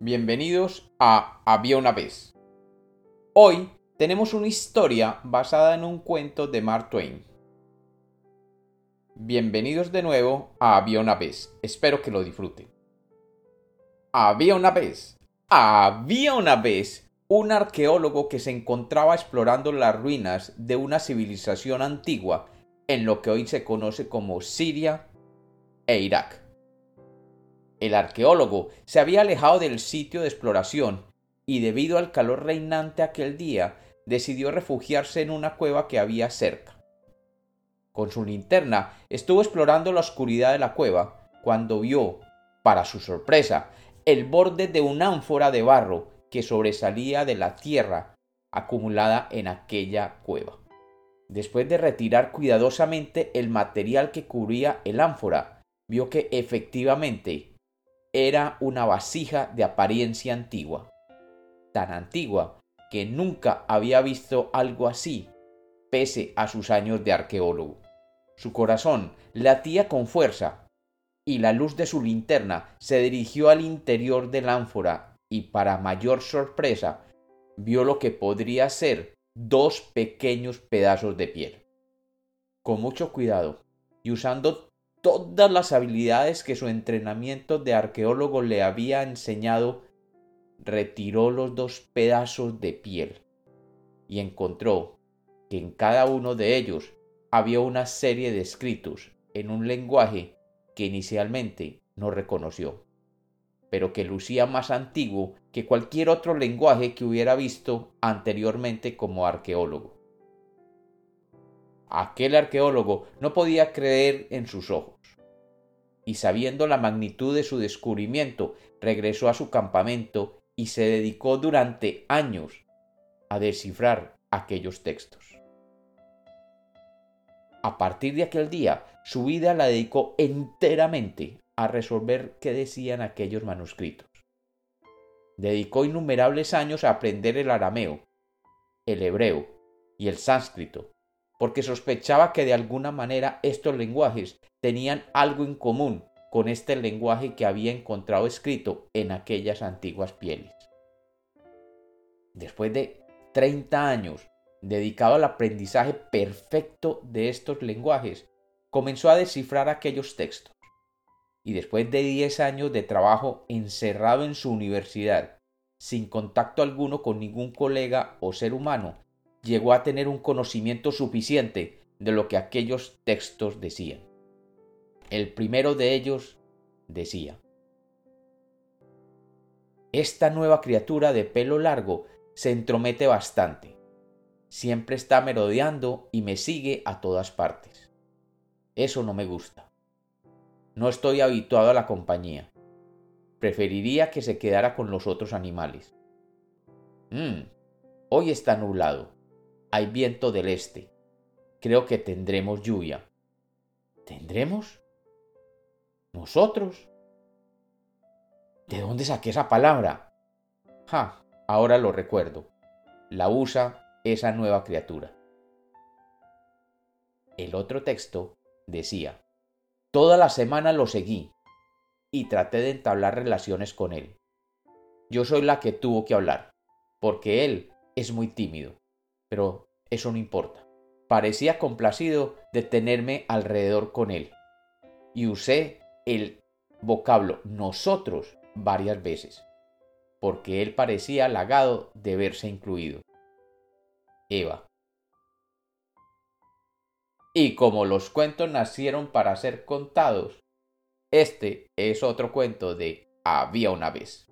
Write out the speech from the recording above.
Bienvenidos a Había una vez. Hoy tenemos una historia basada en un cuento de Mark Twain. Bienvenidos de nuevo a Había una vez. Espero que lo disfruten. Había una vez. Había una vez un arqueólogo que se encontraba explorando las ruinas de una civilización antigua en lo que hoy se conoce como Siria e Irak. El arqueólogo se había alejado del sitio de exploración y debido al calor reinante aquel día decidió refugiarse en una cueva que había cerca. Con su linterna estuvo explorando la oscuridad de la cueva cuando vio, para su sorpresa, el borde de una ánfora de barro que sobresalía de la tierra acumulada en aquella cueva. Después de retirar cuidadosamente el material que cubría el ánfora, vio que efectivamente era una vasija de apariencia antigua, tan antigua que nunca había visto algo así, pese a sus años de arqueólogo. Su corazón latía con fuerza, y la luz de su linterna se dirigió al interior del ánfora y para mayor sorpresa vio lo que podría ser dos pequeños pedazos de piel. Con mucho cuidado y usando todas las habilidades que su entrenamiento de arqueólogo le había enseñado, retiró los dos pedazos de piel y encontró que en cada uno de ellos había una serie de escritos en un lenguaje que inicialmente no reconoció, pero que lucía más antiguo que cualquier otro lenguaje que hubiera visto anteriormente como arqueólogo. Aquel arqueólogo no podía creer en sus ojos, y sabiendo la magnitud de su descubrimiento, regresó a su campamento y se dedicó durante años a descifrar aquellos textos. A partir de aquel día, su vida la dedicó enteramente a resolver qué decían aquellos manuscritos. Dedicó innumerables años a aprender el arameo, el hebreo y el sánscrito, porque sospechaba que de alguna manera estos lenguajes tenían algo en común con este lenguaje que había encontrado escrito en aquellas antiguas pieles. Después de 30 años dedicado al aprendizaje perfecto de estos lenguajes, comenzó a descifrar aquellos textos. Y después de 10 años de trabajo encerrado en su universidad, sin contacto alguno con ningún colega o ser humano, llegó a tener un conocimiento suficiente de lo que aquellos textos decían. El primero de ellos decía, Esta nueva criatura de pelo largo se entromete bastante. Siempre está merodeando y me sigue a todas partes. Eso no me gusta. No estoy habituado a la compañía. Preferiría que se quedara con los otros animales. Mm, hoy está nublado hay viento del este. Creo que tendremos lluvia. ¿Tendremos? ¿Nosotros? ¿De dónde saqué esa palabra? Ja, ahora lo recuerdo. La usa esa nueva criatura. El otro texto decía, Toda la semana lo seguí y traté de entablar relaciones con él. Yo soy la que tuvo que hablar, porque él es muy tímido pero eso no importa. Parecía complacido de tenerme alrededor con él. Y usé el vocablo nosotros varias veces, porque él parecía halagado de verse incluido. Eva. Y como los cuentos nacieron para ser contados, este es otro cuento de Había una vez.